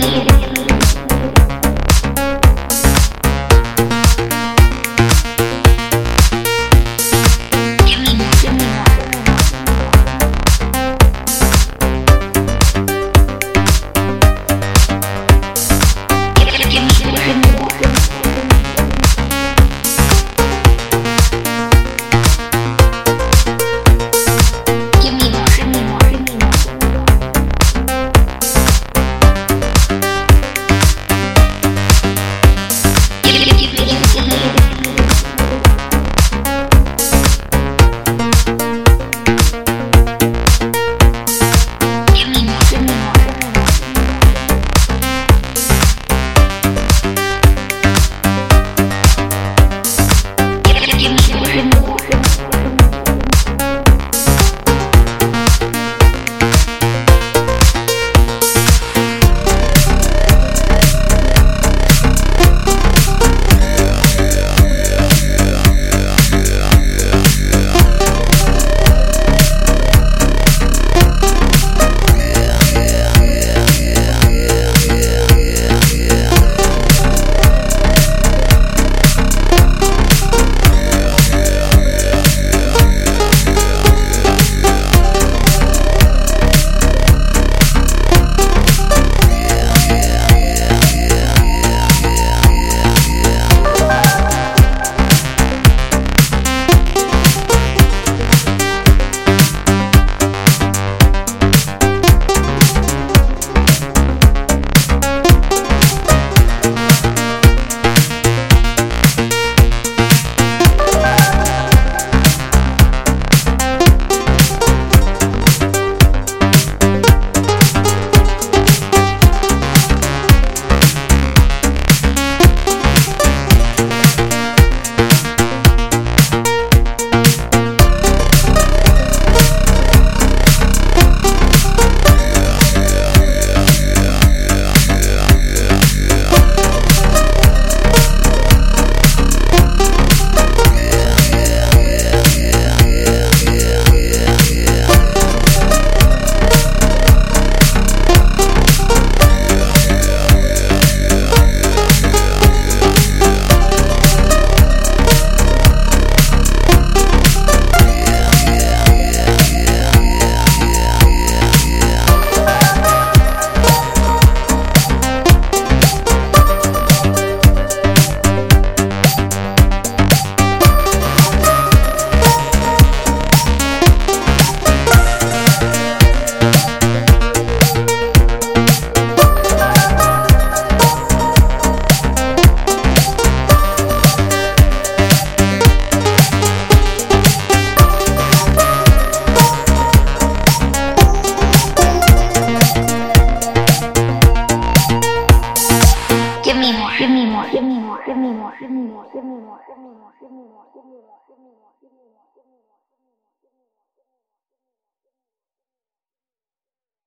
Thank you. 我听，你我 give 你我 more, 你我听，你 me 末